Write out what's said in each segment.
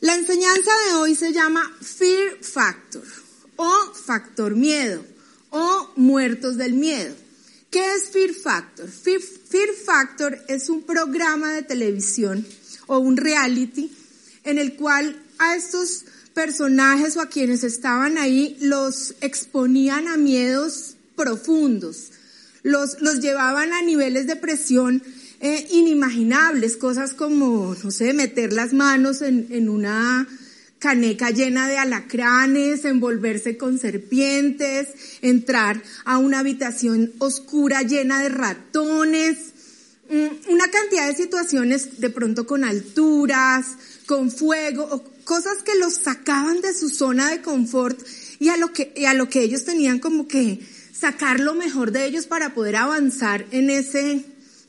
La enseñanza de hoy se llama Fear Factor o Factor Miedo o Muertos del Miedo. ¿Qué es Fear Factor? Fear, Fear Factor es un programa de televisión o un reality en el cual a estos personajes o a quienes estaban ahí los exponían a miedos profundos, los, los llevaban a niveles de presión eh, inimaginables, cosas como, no sé, meter las manos en, en una caneca llena de alacranes, envolverse con serpientes, entrar a una habitación oscura llena de ratones, mm, una cantidad de situaciones de pronto con alturas, con fuego, cosas que los sacaban de su zona de confort y a lo que, y a lo que ellos tenían como que sacar lo mejor de ellos para poder avanzar en ese,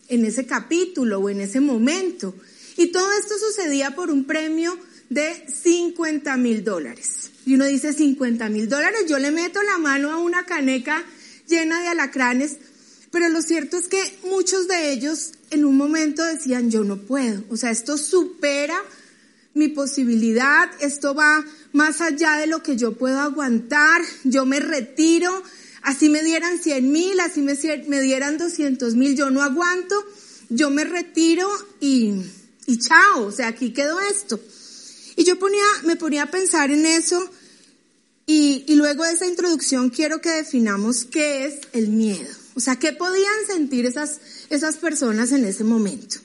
en ese capítulo o en ese momento. Y todo esto sucedía por un premio de 50 mil dólares. Y uno dice 50 mil dólares, yo le meto la mano a una caneca llena de alacranes, pero lo cierto es que muchos de ellos en un momento decían, yo no puedo, o sea, esto supera mi posibilidad, esto va más allá de lo que yo puedo aguantar, yo me retiro, así me dieran 100 mil, así me, dieran 200 mil, yo no aguanto, yo me retiro y, y chao, o sea, aquí quedó esto. Y yo ponía, me ponía a pensar en eso y, y luego de esa introducción quiero que definamos qué es el miedo. O sea, ¿qué podían sentir esas, esas personas en ese momento?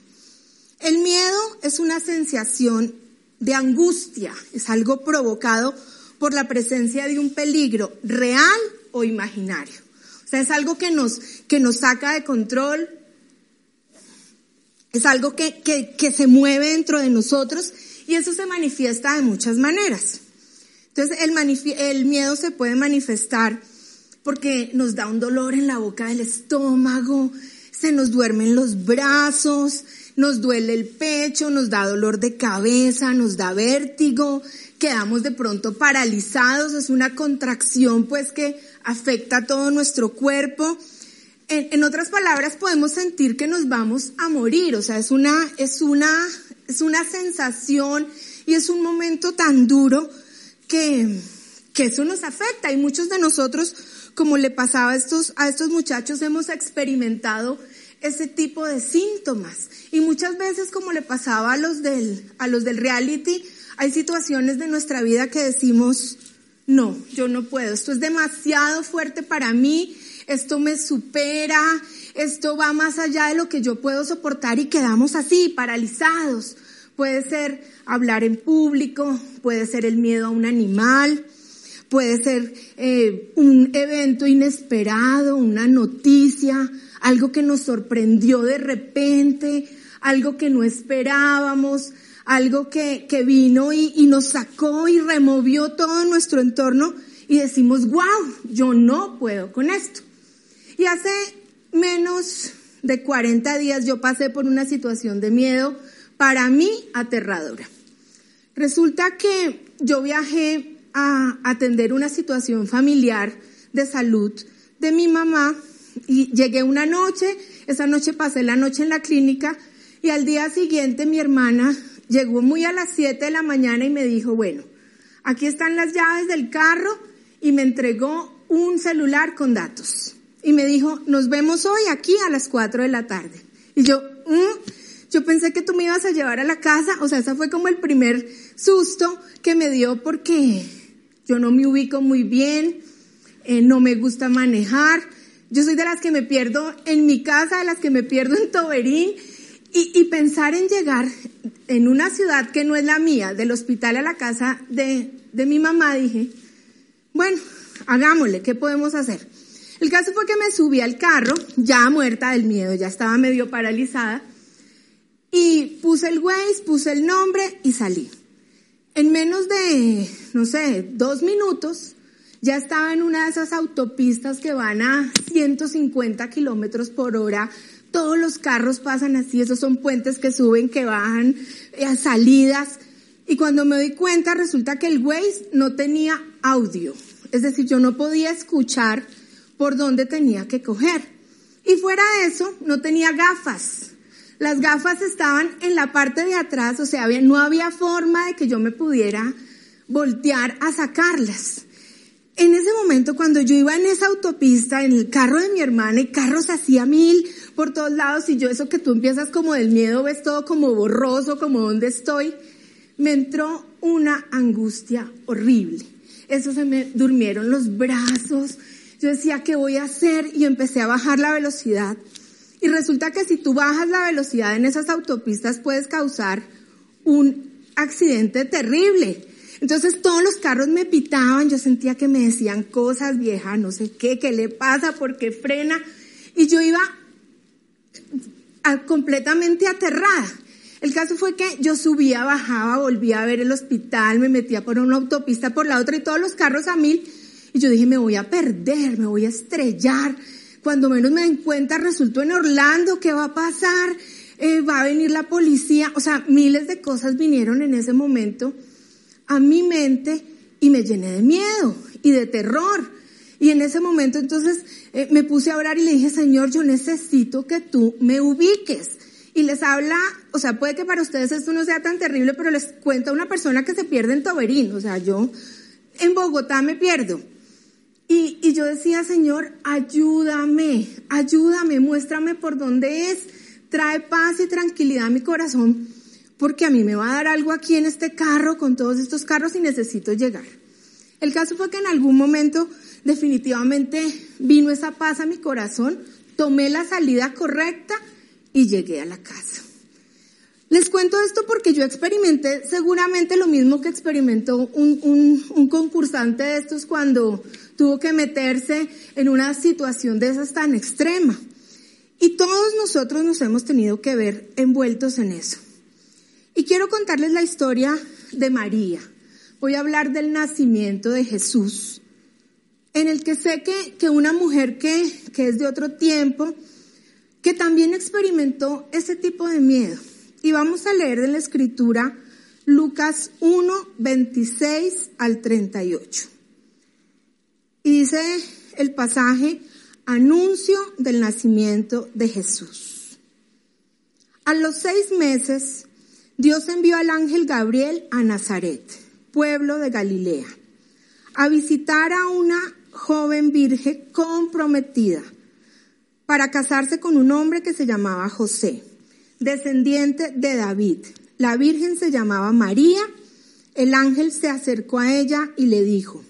El miedo es una sensación de angustia, es algo provocado por la presencia de un peligro real o imaginario. O sea, es algo que nos, que nos saca de control, es algo que, que, que se mueve dentro de nosotros y eso se manifiesta de muchas maneras. Entonces, el, el miedo se puede manifestar porque nos da un dolor en la boca del estómago, se nos duermen los brazos, nos duele el pecho, nos da dolor de cabeza, nos da vértigo, quedamos de pronto paralizados, es una contracción pues que afecta a todo nuestro cuerpo. En, en, otras palabras, podemos sentir que nos vamos a morir, o sea, es una, es una es una sensación y es un momento tan duro que, que eso nos afecta y muchos de nosotros, como le pasaba a estos, a estos muchachos, hemos experimentado ese tipo de síntomas. Y muchas veces, como le pasaba a los del, a los del reality, hay situaciones de nuestra vida que decimos, no, yo no puedo, esto es demasiado fuerte para mí, esto me supera, esto va más allá de lo que yo puedo soportar y quedamos así, paralizados. Puede ser hablar en público, puede ser el miedo a un animal, puede ser eh, un evento inesperado, una noticia, algo que nos sorprendió de repente, algo que no esperábamos, algo que, que vino y, y nos sacó y removió todo nuestro entorno y decimos, wow, yo no puedo con esto. Y hace menos de 40 días yo pasé por una situación de miedo para mí aterradora. Resulta que yo viajé a atender una situación familiar de salud de mi mamá y llegué una noche, esa noche pasé la noche en la clínica y al día siguiente mi hermana llegó muy a las 7 de la mañana y me dijo, bueno, aquí están las llaves del carro y me entregó un celular con datos y me dijo, nos vemos hoy aquí a las 4 de la tarde. Y yo, mm, yo pensé que tú me ibas a llevar a la casa, o sea, ese fue como el primer susto que me dio porque yo no me ubico muy bien, eh, no me gusta manejar, yo soy de las que me pierdo en mi casa, de las que me pierdo en Toberín, y, pensar en llegar en una ciudad que no es la mía, del hospital a la casa de, de mi mamá, dije, bueno, hagámosle, ¿qué podemos hacer? El caso fue que me subí al carro, ya muerta del miedo, ya estaba medio paralizada, y puse el Waze, puse el nombre y salí. En menos de, no sé, dos minutos, ya estaba en una de esas autopistas que van a 150 kilómetros por hora. Todos los carros pasan así, esos son puentes que suben, que bajan, eh, salidas. Y cuando me doy cuenta, resulta que el Waze no tenía audio. Es decir, yo no podía escuchar por dónde tenía que coger. Y fuera de eso, no tenía gafas. Las gafas estaban en la parte de atrás, o sea, no había forma de que yo me pudiera voltear a sacarlas. En ese momento, cuando yo iba en esa autopista, en el carro de mi hermana, y carros hacía mil por todos lados, y yo eso que tú empiezas como del miedo, ves todo como borroso, como dónde estoy, me entró una angustia horrible. Eso se me durmieron los brazos. Yo decía, ¿qué voy a hacer? Y empecé a bajar la velocidad. Y resulta que si tú bajas la velocidad en esas autopistas puedes causar un accidente terrible. Entonces todos los carros me pitaban, yo sentía que me decían cosas viejas, no sé qué, qué le pasa, por qué frena. Y yo iba completamente aterrada. El caso fue que yo subía, bajaba, volvía a ver el hospital, me metía por una autopista, por la otra y todos los carros a mil. Y yo dije, me voy a perder, me voy a estrellar. Cuando menos me den cuenta, resultó en Orlando, ¿qué va a pasar? Eh, va a venir la policía. O sea, miles de cosas vinieron en ese momento a mi mente y me llené de miedo y de terror. Y en ese momento entonces eh, me puse a orar y le dije, Señor, yo necesito que tú me ubiques. Y les habla, o sea, puede que para ustedes esto no sea tan terrible, pero les cuenta una persona que se pierde en Toberín. O sea, yo en Bogotá me pierdo. Y, y yo decía, Señor, ayúdame, ayúdame, muéstrame por dónde es. Trae paz y tranquilidad a mi corazón porque a mí me va a dar algo aquí en este carro, con todos estos carros y necesito llegar. El caso fue que en algún momento definitivamente vino esa paz a mi corazón, tomé la salida correcta y llegué a la casa. Les cuento esto porque yo experimenté seguramente lo mismo que experimentó un, concursante de estos cuando tuvo que meterse en una situación de esas tan extrema. Y todos nosotros nos hemos tenido que ver envueltos en eso. Y quiero contarles la historia de María. Voy a hablar del nacimiento de Jesús, en el que sé que, que una mujer que, que es de otro tiempo, que también experimentó ese tipo de miedo. Y vamos a leer de la escritura Lucas 1, 26 al 38. Y dice el pasaje, anuncio del nacimiento de Jesús. A los seis meses, Dios envió al ángel Gabriel a Nazaret, pueblo de Galilea, a visitar a una joven virgen comprometida para casarse con un hombre que se llamaba José, descendiente de David. La virgen se llamaba María. El ángel se acercó a ella y le dijo,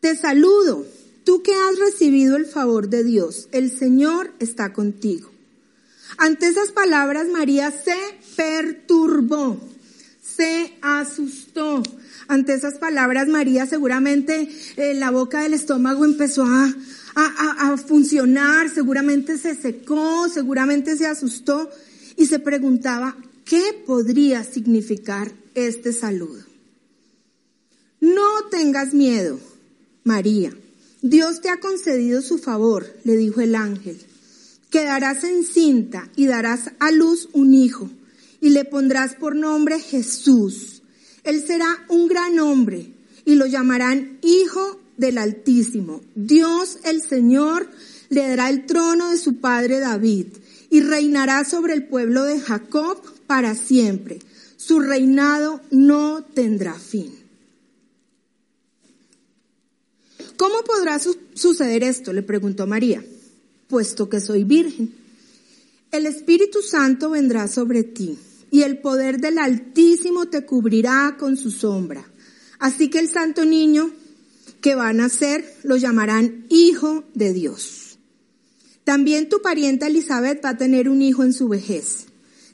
Te saludo, tú que has recibido el favor de Dios, el Señor está contigo. Ante esas palabras María se perturbó, se asustó. Ante esas palabras María seguramente eh, la boca del estómago empezó a, a funcionar, seguramente se secó, seguramente se asustó y se preguntaba, ¿qué podría significar este saludo? No tengas miedo, María. Dios te ha concedido su favor, le dijo el ángel. Quedarás encinta y darás a luz un hijo le pondrás por nombre Jesús. Él será un gran hombre y lo llamarán Hijo del Altísimo. Dios el Señor le dará el trono de su padre David y reinará sobre el pueblo de Jacob para siempre. Su reinado no tendrá fin. ¿Cómo podrá suceder esto? le preguntó María puesto que soy virgen. El Espíritu Santo vendrá sobre ti y el poder del Altísimo te cubrirá con su sombra. Así que el santo niño que va a nacer lo llamarán Hijo de Dios. También tu parienta Elizabeth va a tener un hijo en su vejez.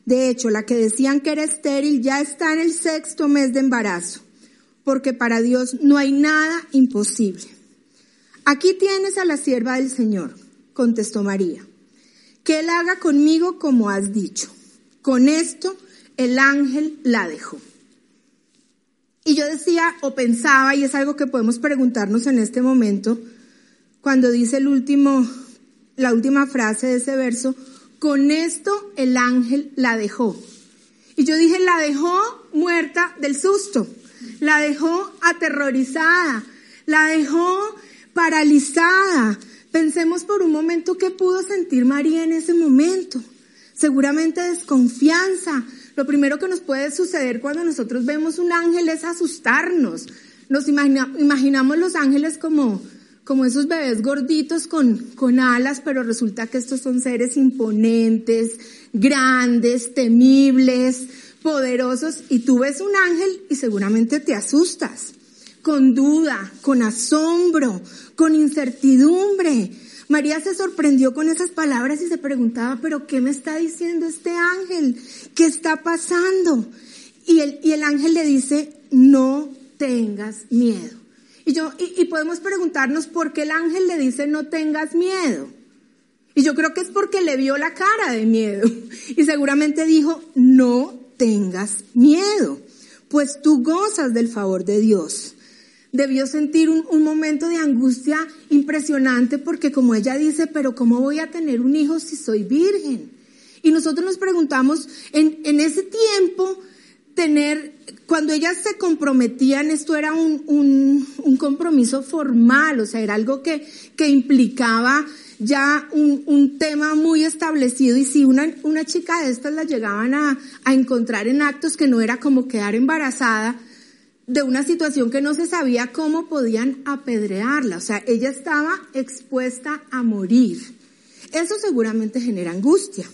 De hecho, la que decían que era estéril ya está en el sexto mes de embarazo, porque para Dios no hay nada imposible. Aquí tienes a la sierva del Señor contestó María, que él haga conmigo como has dicho. Con esto el ángel la dejó. Y yo decía o pensaba, y es algo que podemos preguntarnos en este momento, cuando dice el último, la última frase de ese verso, con esto el ángel la dejó. Y yo dije, la dejó muerta del susto, la dejó aterrorizada, la dejó paralizada, Pensemos por un momento qué pudo sentir María en ese momento. Seguramente desconfianza. Lo primero que nos puede suceder cuando nosotros vemos un ángel es asustarnos. Nos imaginamos los ángeles como, como esos bebés gorditos con, con alas, pero resulta que estos son seres imponentes, grandes, temibles, poderosos, y tú ves un ángel y seguramente te asustas, con duda, con asombro, con incertidumbre. María se sorprendió con esas palabras y se preguntaba, pero ¿qué me está diciendo este ángel? ¿Qué está pasando? Y el, y el ángel le dice, no tengas miedo. Y yo, y, podemos preguntarnos por qué el ángel le dice no tengas miedo. Y yo creo que es porque le vio la cara de miedo. Y seguramente dijo, no tengas miedo, pues tú gozas del favor de Dios. Debió sentir un, momento de angustia impresionante porque como ella dice, pero ¿cómo voy a tener un hijo si soy virgen? Y nosotros nos preguntamos, en, ese tiempo, tener, cuando ellas se comprometían, esto era un, compromiso formal, o sea, era algo que, implicaba ya un, tema muy establecido y si una, chica de estas la llegaban a encontrar en actos que no era como quedar embarazada, de una situación que no se sabía cómo podían apedrearla, o sea, ella estaba expuesta a morir. Eso seguramente genera angustia.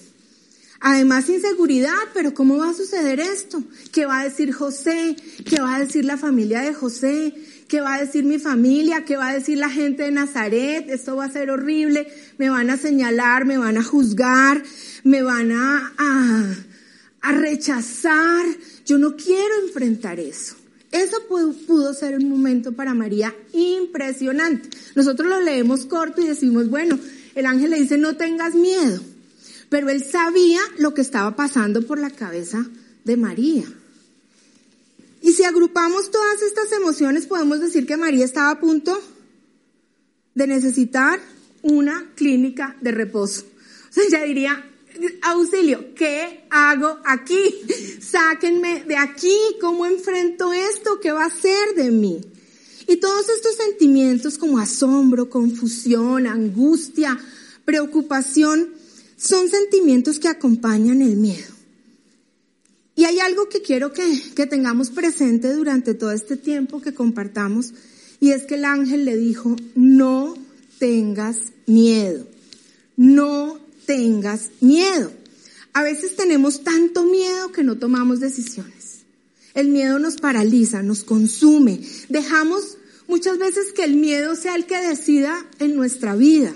Además, inseguridad, pero ¿cómo va a suceder esto? ¿Qué va a decir José? ¿Qué va a decir la familia de José? ¿Qué va a decir mi familia? ¿Qué va a decir la gente de Nazaret? Esto va a ser horrible. Me van a señalar, me van a juzgar, me van a, a, a rechazar. Yo no quiero enfrentar eso. Eso pudo, ser un momento para María impresionante. Nosotros lo leemos corto y decimos, bueno, el ángel le dice, no tengas miedo. Pero él sabía lo que estaba pasando por la cabeza de María. Y si agrupamos todas estas emociones, podemos decir que María estaba a punto de necesitar una clínica de reposo. O sea, ella diría, auxilio, ¿qué hago aquí? Sáquenme de aquí, ¿cómo enfrento esto? ¿Qué va a ser de mí? Y todos estos sentimientos como asombro, confusión, angustia, preocupación, son sentimientos que acompañan el miedo. Y hay algo que quiero que, que, tengamos presente durante todo este tiempo que compartamos, y es que el ángel le dijo, no tengas miedo, no tengas miedo. A veces tenemos tanto miedo que no tomamos decisiones. El miedo nos paraliza, nos consume. Dejamos muchas veces que el miedo sea el que decida en nuestra vida.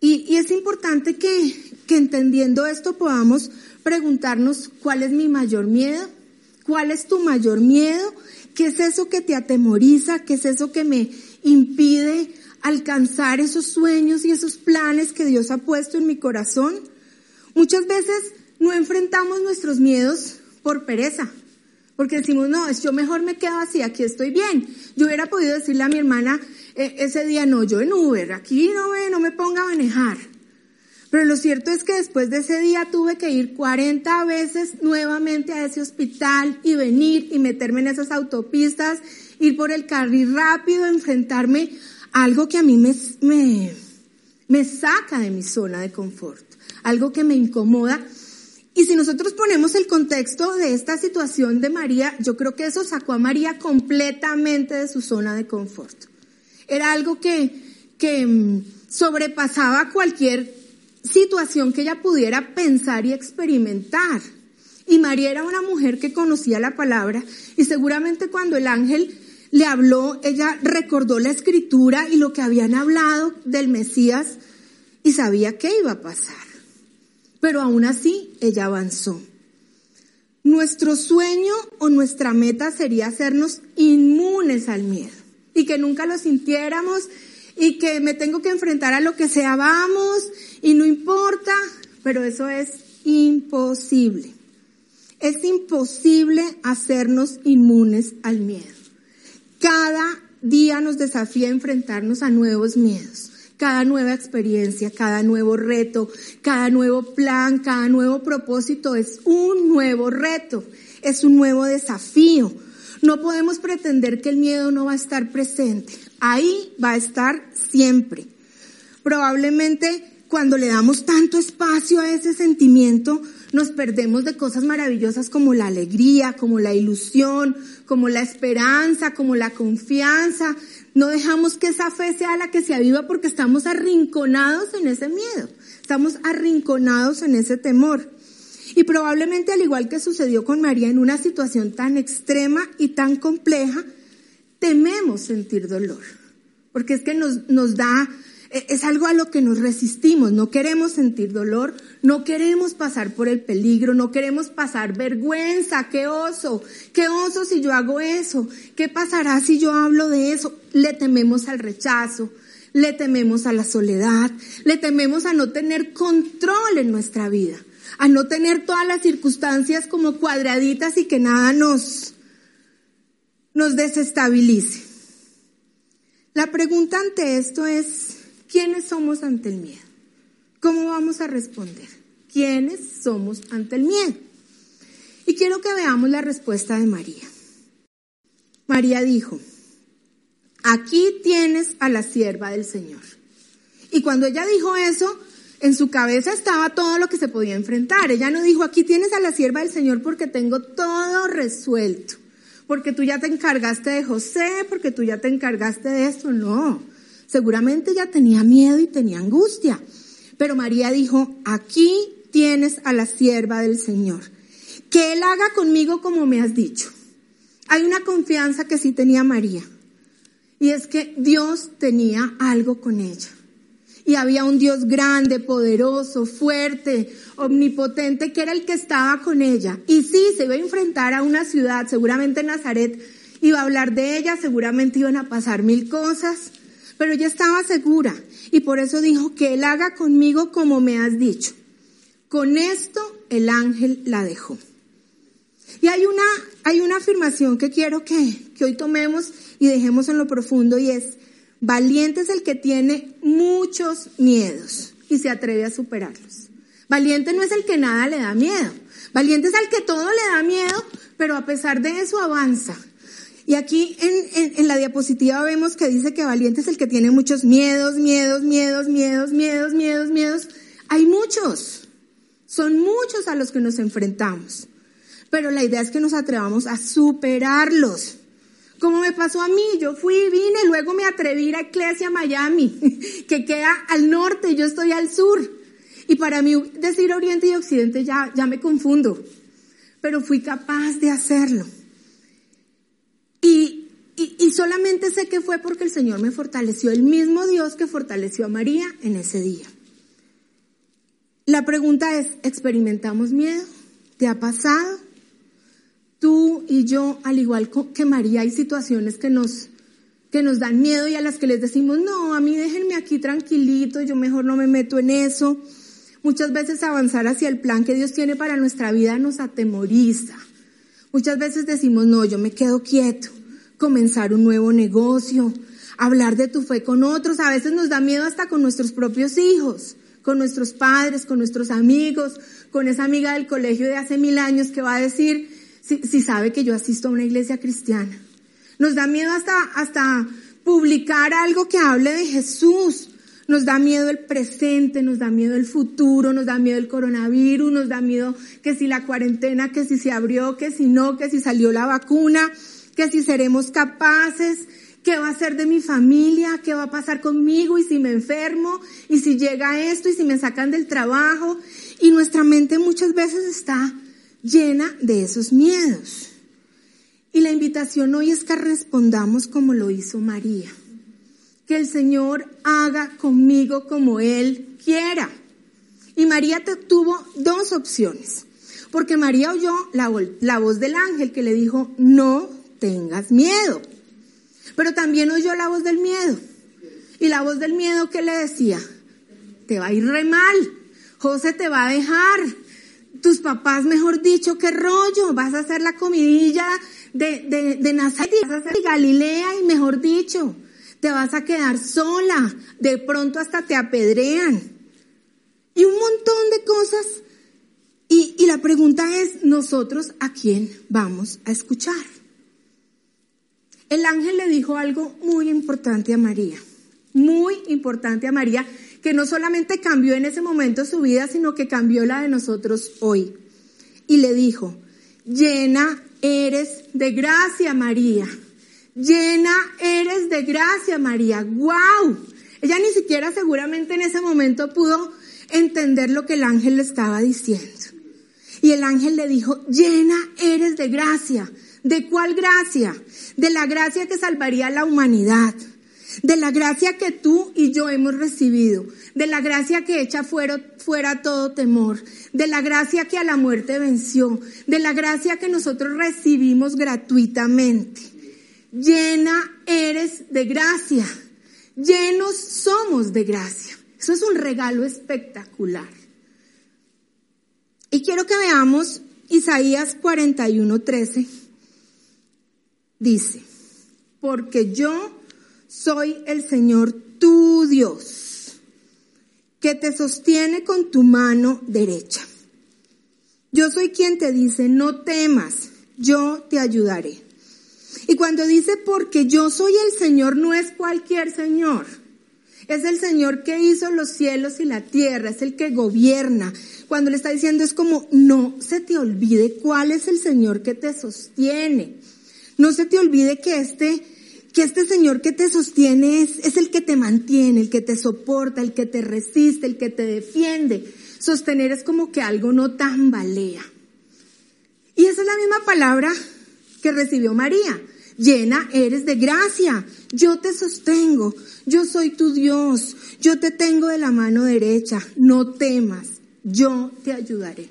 Y, es importante que, entendiendo esto podamos preguntarnos cuál es mi mayor miedo, cuál es tu mayor miedo, qué es eso que te atemoriza, qué es eso que me impide alcanzar esos sueños y esos planes que Dios ha puesto en mi corazón. Muchas veces no enfrentamos nuestros miedos por pereza, porque decimos, no, yo mejor me quedo así, aquí estoy bien. Yo hubiera podido decirle a mi hermana eh, ese día, no, yo en Uber, aquí no me, no me ponga a manejar. Pero lo cierto es que después de ese día tuve que ir 40 veces nuevamente a ese hospital y venir y meterme en esas autopistas, ir por el carril rápido, enfrentarme algo que a mí me, me, me saca de mi zona de confort, algo que me incomoda y si nosotros ponemos el contexto de esta situación de María, yo creo que eso sacó a María completamente de su zona de confort. Era algo que, que mm, sobrepasaba cualquier situación que ella pudiera pensar y experimentar. Y María era una mujer que conocía la palabra y seguramente cuando el ángel le habló, ella recordó la escritura y lo que habían hablado del Mesías y sabía qué iba a pasar. Pero aún así, ella avanzó. Nuestro sueño o nuestra meta sería hacernos inmunes al miedo y que nunca lo sintiéramos y que me tengo que enfrentar a lo que sea, vamos y no importa, pero eso es imposible. Es imposible hacernos inmunes al miedo. Cada día nos desafía a enfrentarnos a nuevos miedos cada nueva experiencia, cada nuevo reto, cada nuevo plan, cada nuevo propósito es un nuevo reto, es un nuevo desafío. No podemos pretender que el miedo no va a estar presente. Ahí va a estar siempre. Probablemente cuando le damos tanto espacio a ese sentimiento, nos perdemos de cosas maravillosas como la alegría, como la ilusión, como la esperanza, como la confianza. No dejamos que esa fe sea la que se aviva porque estamos arrinconados en ese miedo, estamos arrinconados en ese temor. Y probablemente al igual que sucedió con María en una situación tan extrema y tan compleja, tememos sentir dolor, porque es que nos, nos da es algo a lo que nos resistimos, no queremos sentir dolor, no queremos pasar por el peligro, no queremos pasar vergüenza, qué oso, qué oso si yo hago eso, qué pasará si yo hablo de eso, le tememos al rechazo, le tememos a la soledad, le tememos a no tener control en nuestra vida, a no tener todas las circunstancias como cuadraditas y que nada nos, nos desestabilice. La pregunta ante esto es, ¿Quiénes somos ante el miedo? ¿Cómo vamos a responder? ¿Quiénes somos ante el miedo? Y quiero que veamos la respuesta de María. María dijo, aquí tienes a la sierva del Señor. Y cuando ella dijo eso, en su cabeza estaba todo lo que se podía enfrentar. Ella no dijo, aquí tienes a la sierva del Señor porque tengo todo resuelto, porque tú ya te encargaste de José, porque tú ya te encargaste de esto. No, Seguramente ella tenía miedo y tenía angustia. Pero María dijo, aquí tienes a la sierva del Señor. Que Él haga conmigo como me has dicho. Hay una confianza que sí tenía María. Y es que Dios tenía algo con ella. Y había un Dios grande, poderoso, fuerte, omnipotente, que era el que estaba con ella. Y sí, se iba a enfrentar a una ciudad, seguramente Nazaret iba a hablar de ella, seguramente iban a pasar mil cosas, pero ella estaba segura y por eso dijo que él haga conmigo como me has dicho. Con esto el ángel la dejó. Y hay una, hay una afirmación que quiero que, que hoy tomemos y dejemos en lo profundo y es, valiente es el que tiene muchos miedos y se atreve a superarlos. Valiente no es el que nada le da miedo. Valiente es al que todo le da miedo, pero a pesar de eso avanza y aquí en, la diapositiva vemos que dice que valiente es el que tiene muchos miedos, miedos, miedos, miedos, miedos, miedos, miedos. Hay muchos. Son muchos a los que nos enfrentamos. Pero la idea es que nos atrevamos a superarlos. Como me pasó a mí, yo fui, vine, luego me atreví a ir a Miami, que queda al norte yo estoy al sur. Y para mí decir Oriente y Occidente ya, ya me confundo. Pero fui capaz de hacerlo. Y, y, solamente sé que fue porque el Señor me fortaleció, el mismo Dios que fortaleció a María en ese día. La pregunta es, ¿experimentamos miedo? ¿Te ha pasado? Tú y yo, al igual que María, hay situaciones que nos, que nos dan miedo y a las que les decimos, no, a mí déjenme aquí tranquilito, yo mejor no me meto en eso. Muchas veces avanzar hacia el plan que Dios tiene para nuestra vida nos atemoriza. Muchas veces decimos, no, yo me quedo quieto, comenzar un nuevo negocio, hablar de tu fe con otros. A veces nos da miedo hasta con nuestros propios hijos, con nuestros padres, con nuestros amigos, con esa amiga del colegio de hace mil años que va a decir, si, si sabe que yo asisto a una iglesia cristiana. Nos da miedo hasta, hasta publicar algo que hable de Jesús, nos da miedo el presente, nos da miedo el futuro, nos da miedo el coronavirus, nos da miedo que si la cuarentena, que si se abrió, que si no, que si salió la vacuna, que si seremos capaces, qué va a ser de mi familia, qué va a pasar conmigo y si me enfermo y si llega esto y si me sacan del trabajo. Y nuestra mente muchas veces está llena de esos miedos. Y la invitación hoy es que respondamos como lo hizo María el Señor haga conmigo como Él quiera. Y María tuvo dos opciones, porque María oyó la, la voz del ángel que le dijo, no tengas miedo. Pero también oyó la voz del miedo. Y la voz del miedo que le decía, te va a ir re mal, José te va a dejar, tus papás, mejor dicho, qué rollo, vas a hacer la comidilla de, de, de Nazaret, vas a hacer Galilea y mejor dicho, te vas a quedar sola, de pronto hasta te apedrean. Y un montón de cosas. Y, y la pregunta es, ¿nosotros a quién vamos a escuchar? El ángel le dijo algo muy importante a María. muy importante a María, que no solamente cambió en ese momento su vida, sino que cambió la de nosotros hoy. Y le dijo, llena eres de gracia, María. Llena eres de gracia, María. ¡Wow! Ella ni siquiera seguramente en ese momento pudo entender lo que el ángel le estaba diciendo. Y el ángel le dijo, llena eres de gracia. ¿De cuál gracia? De la gracia que salvaría a la humanidad de la gracia que tú y yo hemos recibido, de la gracia que echa fuera, fuera, todo temor, de la gracia que a la muerte venció, de la gracia que nosotros recibimos gratuitamente. Llena eres de gracia, llenos somos de gracia. Eso es un regalo espectacular. Y quiero que veamos Isaías 41:13. Dice, porque yo soy el Señor tu Dios, que te sostiene con tu mano derecha. Yo soy quien te dice, no temas, yo te ayudaré. Y cuando dice, porque yo soy el Señor, no es cualquier Señor. Es el Señor que hizo los cielos y la tierra, es el que gobierna. Cuando le está diciendo es como, no se te olvide cuál es el Señor que te sostiene. No se te olvide que este que este Señor que te sostiene es, es el que te mantiene, el que te soporta, el que te resiste, el que te defiende. Sostener es como que algo no tambalea. Y esa es la misma palabra que recibió María. Llena eres de gracia. Yo te sostengo. Yo soy tu Dios. Yo te tengo de la mano derecha. No temas. Yo te ayudaré.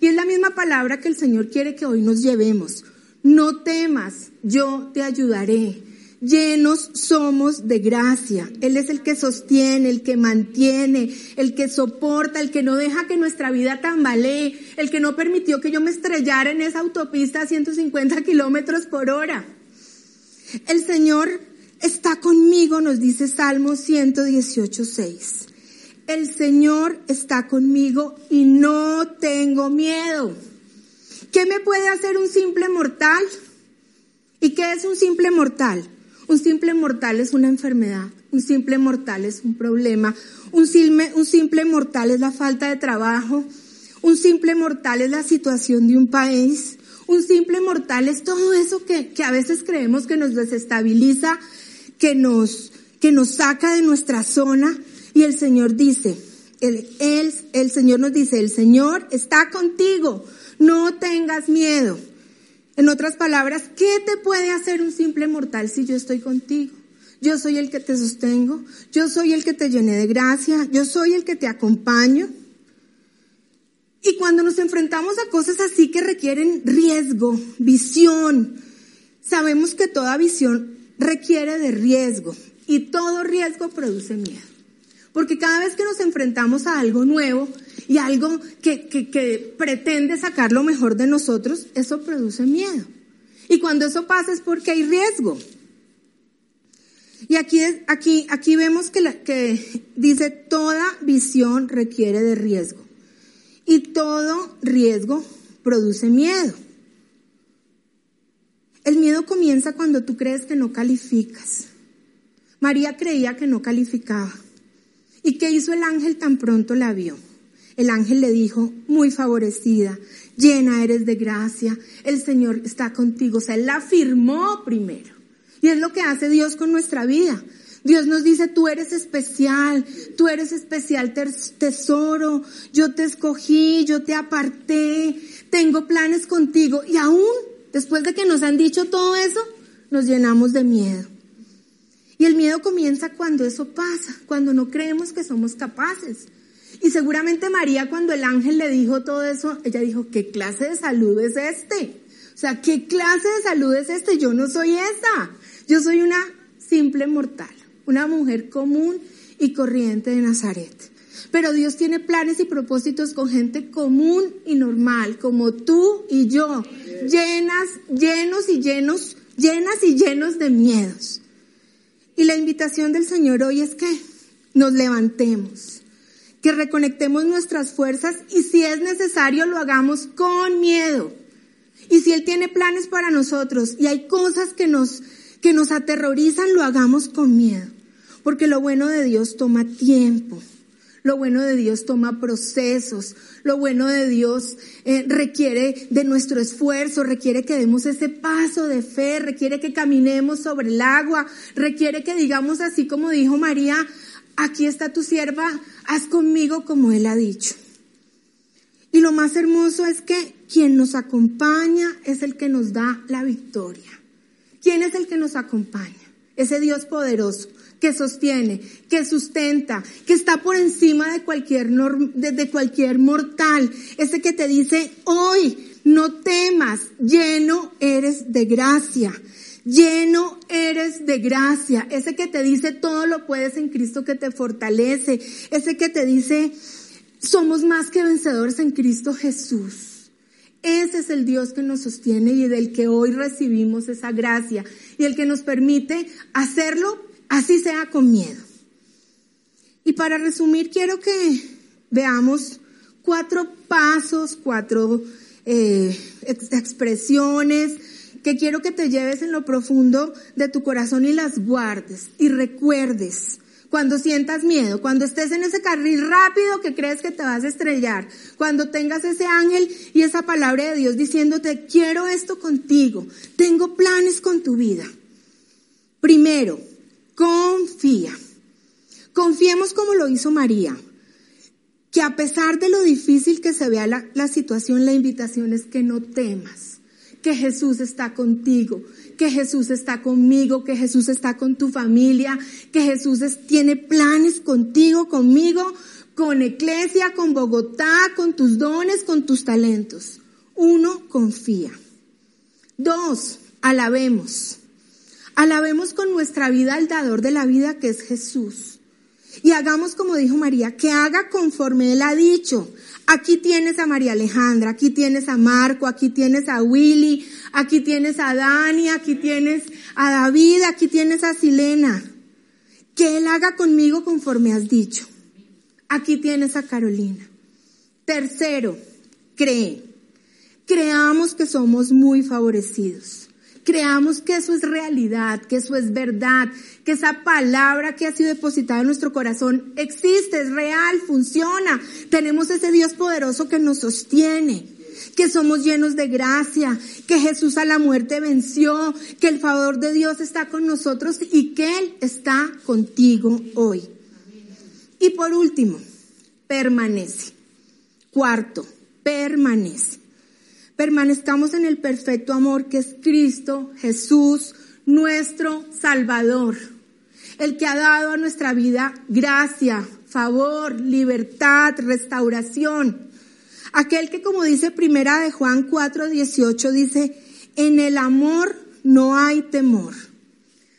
Y es la misma palabra que el Señor quiere que hoy nos llevemos. No temas. Yo te ayudaré llenos somos de gracia. Él es el que sostiene, el que mantiene, el que soporta, el que no deja que nuestra vida tambalee, el que no permitió que yo me estrellara en esa autopista a 150 kilómetros por hora. El Señor está conmigo, nos dice Salmo 118, 6. El Señor está conmigo y no tengo miedo. ¿Qué me puede hacer un simple mortal? ¿Y qué es un simple mortal? Un simple mortal es una enfermedad, un simple mortal es un problema, un simple, un simple mortal es la falta de trabajo, un simple mortal es la situación de un país, un simple mortal es todo eso que, que a veces creemos que nos desestabiliza, que nos, que nos saca de nuestra zona. Y el Señor dice, el, el, el Señor nos dice, el Señor está contigo, no tengas miedo. En otras palabras, ¿qué te puede hacer un simple mortal si yo estoy contigo? Yo soy el que te sostengo, yo soy el que te llené de gracia, yo soy el que te acompaño. Y cuando nos enfrentamos a cosas así que requieren riesgo, visión, sabemos que toda visión requiere de riesgo y todo riesgo produce miedo. Porque cada vez que nos enfrentamos a algo nuevo y algo que, que, pretende sacar lo mejor de nosotros, eso produce miedo. Y cuando eso pasa es porque hay riesgo. Y aquí, aquí, aquí vemos que, que dice toda visión requiere de riesgo. Y todo riesgo produce miedo. El miedo comienza cuando tú crees que no calificas. María creía que no calificaba. ¿Y qué hizo el ángel tan pronto la vio? El ángel le dijo, muy favorecida, llena eres de gracia, el Señor está contigo. O sea, él la afirmó primero. Y es lo que hace Dios con nuestra vida. Dios nos dice, tú eres especial, tú eres especial tesoro, yo te escogí, yo te aparté, tengo planes contigo. Y aún después de que nos han dicho todo eso, nos llenamos de miedo. Y el miedo comienza cuando eso pasa, cuando no creemos que somos capaces. Y seguramente María cuando el ángel le dijo todo eso, ella dijo, ¿qué clase de salud es este? O sea, ¿qué clase de salud es este? Yo no soy esa. Yo soy una simple mortal, una mujer común y corriente de Nazaret. Pero Dios tiene planes y propósitos con gente común y normal, como tú y yo, llenas, llenos y llenos, llenas y llenos de miedos. Y la invitación del Señor hoy es que nos levantemos, que reconectemos nuestras fuerzas y si es necesario lo hagamos con miedo. Y si Él tiene planes para nosotros y hay cosas que nos, que nos aterrorizan, lo hagamos con miedo. Porque lo bueno de Dios toma tiempo. Lo bueno de Dios toma procesos. Lo bueno de Dios eh, requiere de nuestro esfuerzo, requiere que demos ese paso de fe, requiere que caminemos sobre el agua, requiere que digamos así como dijo María, aquí está tu sierva, haz conmigo como Él ha dicho. Y lo más hermoso es que quien nos acompaña es el que nos da la victoria. ¿Quién es el que nos acompaña? Ese Dios poderoso que sostiene, que sustenta, que está por encima de cualquier, de cualquier mortal. Ese que te dice, hoy no temas, lleno eres de gracia. Lleno eres de gracia. Ese que te dice todo lo puedes en Cristo que te fortalece. Ese que te dice somos más que vencedores en Cristo Jesús. Ese es el Dios que nos sostiene y del que hoy recibimos esa gracia y el que nos permite hacerlo así sea con miedo. Y para resumir, quiero que veamos cuatro pasos, cuatro eh, expresiones que quiero que te lleves en lo profundo de tu corazón y las guardes y recuerdes cuando sientas miedo, cuando estés en ese carril rápido que crees que te vas a estrellar, cuando tengas ese ángel y esa palabra de Dios diciéndote, quiero esto contigo, tengo planes con tu vida. Primero, confía. Confiemos como lo hizo María, que a pesar de lo difícil que se vea la, situación, la invitación es que no temas, que Jesús está contigo, que Jesús está conmigo, que Jesús está con tu familia, que Jesús tiene planes contigo, conmigo, con Iglesia, con Bogotá, con tus dones, con tus talentos. Uno, confía. Dos, alabemos. Alabemos con nuestra vida al dador de la vida que es Jesús. Y hagamos como dijo María, que haga conforme Él ha dicho. Aquí tienes a María Alejandra, aquí tienes a Marco, aquí tienes a Willy, aquí tienes a Dani, aquí tienes a David, aquí tienes a Silena. Que Él haga conmigo conforme has dicho. Aquí tienes a Carolina. Tercero, cree. Creamos que somos muy favorecidos. Creamos que eso es realidad, que eso es verdad, que esa palabra que ha sido depositada en nuestro corazón existe, es real, funciona. Tenemos ese Dios poderoso que nos sostiene, que somos llenos de gracia, que Jesús a la muerte venció, que el favor de Dios está con nosotros y que Él está contigo hoy. Y por último, permanece. Cuarto, permanece permanezcamos en el perfecto amor que es Cristo Jesús, nuestro Salvador, el que ha dado a nuestra vida gracia, favor, libertad, restauración. Aquel que como dice primera de Juan 4, 18 dice, en el amor no hay temor,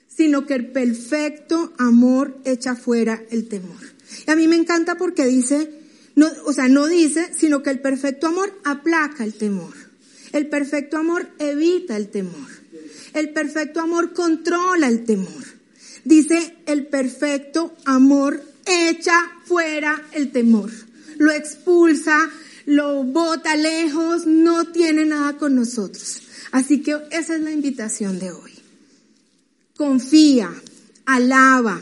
sino que el perfecto amor echa fuera el temor. Y a mí me encanta porque dice, no, o sea, no dice, sino que el perfecto amor aplaca el temor. El perfecto amor evita el temor. El perfecto amor controla el temor. Dice, el perfecto amor echa fuera el temor. Lo expulsa, lo bota lejos, no tiene nada con nosotros. Así que esa es la invitación de hoy. Confía, alaba,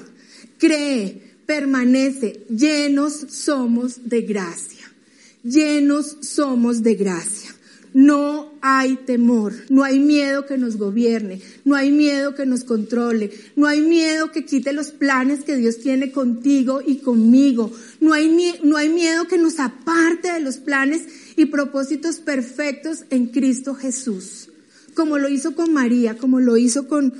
cree, permanece. Llenos somos de gracia. Llenos somos de gracia. No hay temor, no hay miedo que nos gobierne, no hay miedo que nos controle, no hay miedo que quite los planes que Dios tiene contigo y conmigo, no hay, no hay miedo que nos aparte de los planes y propósitos perfectos en Cristo Jesús, como lo hizo con María, como lo hizo con,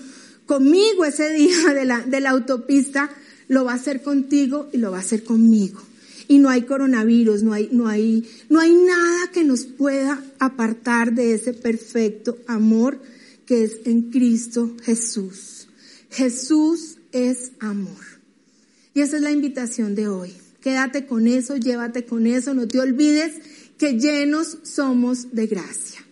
conmigo ese día de la, de la autopista, lo va a hacer contigo y lo va a hacer conmigo y no hay coronavirus, no hay, no hay, no hay nada que nos pueda apartar de ese perfecto amor que es en Cristo Jesús. Jesús es amor. Y esa es la invitación de hoy. Quédate con eso, llévate con eso, no te olvides que llenos somos de gracia.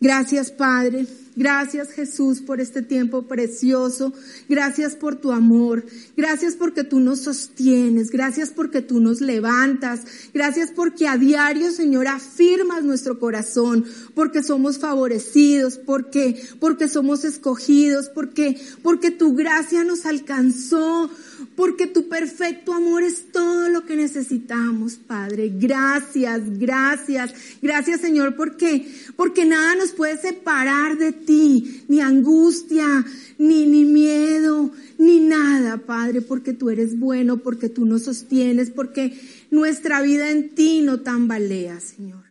Gracias Padre, Gracias Jesús por este tiempo precioso. Gracias por tu amor. Gracias porque tú nos sostienes. Gracias porque tú nos levantas. Gracias porque a diario, Señor, afirmas nuestro corazón. Porque somos favorecidos. Porque, porque somos escogidos. Porque, porque tu gracia nos alcanzó. Porque tu perfecto amor es todo lo que necesitamos, Padre. Gracias, gracias. Gracias, Señor, porque, porque nada nos puede separar de ti ni angustia, ni, ni miedo, ni nada, Padre, porque tú eres bueno, porque tú nos sostienes, porque nuestra vida en ti no tambalea, Señor.